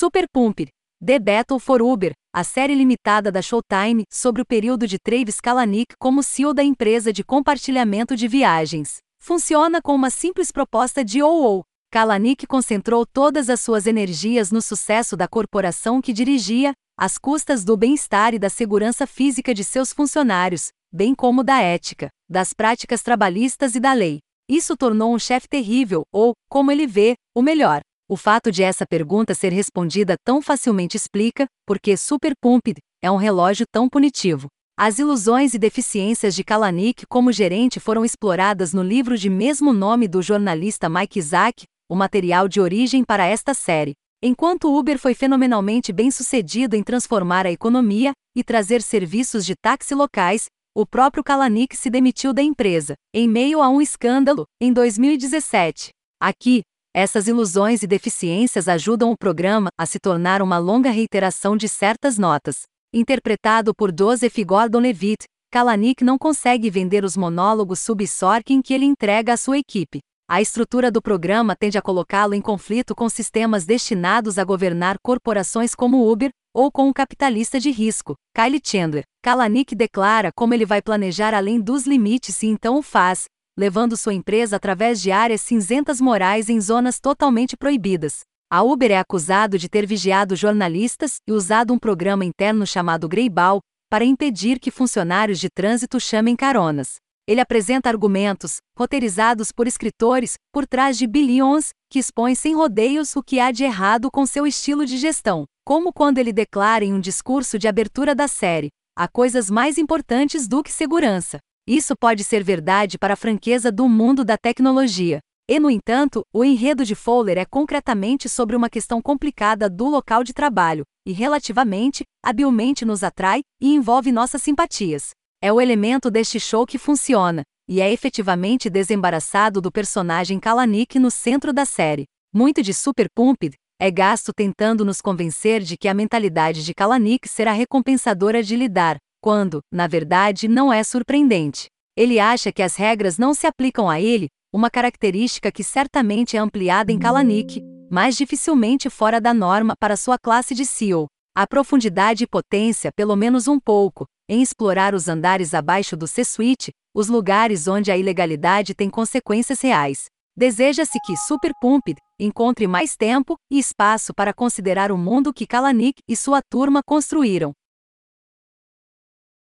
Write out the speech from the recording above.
Super Pumped, The Battle for Uber, a série limitada da Showtime sobre o período de Travis Kalanick como CEO da empresa de compartilhamento de viagens. Funciona com uma simples proposta de OO. Kalanick concentrou todas as suas energias no sucesso da corporação que dirigia, às custas do bem-estar e da segurança física de seus funcionários, bem como da ética, das práticas trabalhistas e da lei. Isso tornou um chefe terrível, ou, como ele vê, o melhor. O fato de essa pergunta ser respondida tão facilmente explica por que Super Pumped é um relógio tão punitivo. As ilusões e deficiências de Kalanick como gerente foram exploradas no livro de mesmo nome do jornalista Mike Isaac, o material de origem para esta série. Enquanto Uber foi fenomenalmente bem sucedido em transformar a economia e trazer serviços de táxi locais, o próprio Kalanick se demitiu da empresa, em meio a um escândalo, em 2017. Aqui, essas ilusões e deficiências ajudam o programa a se tornar uma longa reiteração de certas notas. Interpretado por Joseph Gordon-Levitt, Kalanick não consegue vender os monólogos sub-sorking que ele entrega à sua equipe. A estrutura do programa tende a colocá-lo em conflito com sistemas destinados a governar corporações como Uber, ou com um capitalista de risco, Kylie Chandler. Kalanick declara como ele vai planejar além dos limites e então o faz, levando sua empresa através de áreas cinzentas morais em zonas totalmente proibidas. A Uber é acusado de ter vigiado jornalistas e usado um programa interno chamado Greyball para impedir que funcionários de trânsito chamem caronas. Ele apresenta argumentos, roteirizados por escritores, por trás de bilhões, que expõem sem rodeios o que há de errado com seu estilo de gestão, como quando ele declara em um discurso de abertura da série: há coisas mais importantes do que segurança. Isso pode ser verdade para a franqueza do mundo da tecnologia. E, no entanto, o enredo de Fowler é concretamente sobre uma questão complicada do local de trabalho, e relativamente, habilmente nos atrai e envolve nossas simpatias. É o elemento deste show que funciona, e é efetivamente desembaraçado do personagem Kalanick no centro da série. Muito de Super Pumped é gasto tentando nos convencer de que a mentalidade de Kalanick será recompensadora de lidar, quando, na verdade, não é surpreendente. Ele acha que as regras não se aplicam a ele, uma característica que certamente é ampliada em Kalanick, mas dificilmente fora da norma para sua classe de CEO. A profundidade e potência, pelo menos um pouco, em explorar os andares abaixo do C-suite, os lugares onde a ilegalidade tem consequências reais. Deseja-se que Super Pumped encontre mais tempo e espaço para considerar o mundo que Kalanick e sua turma construíram.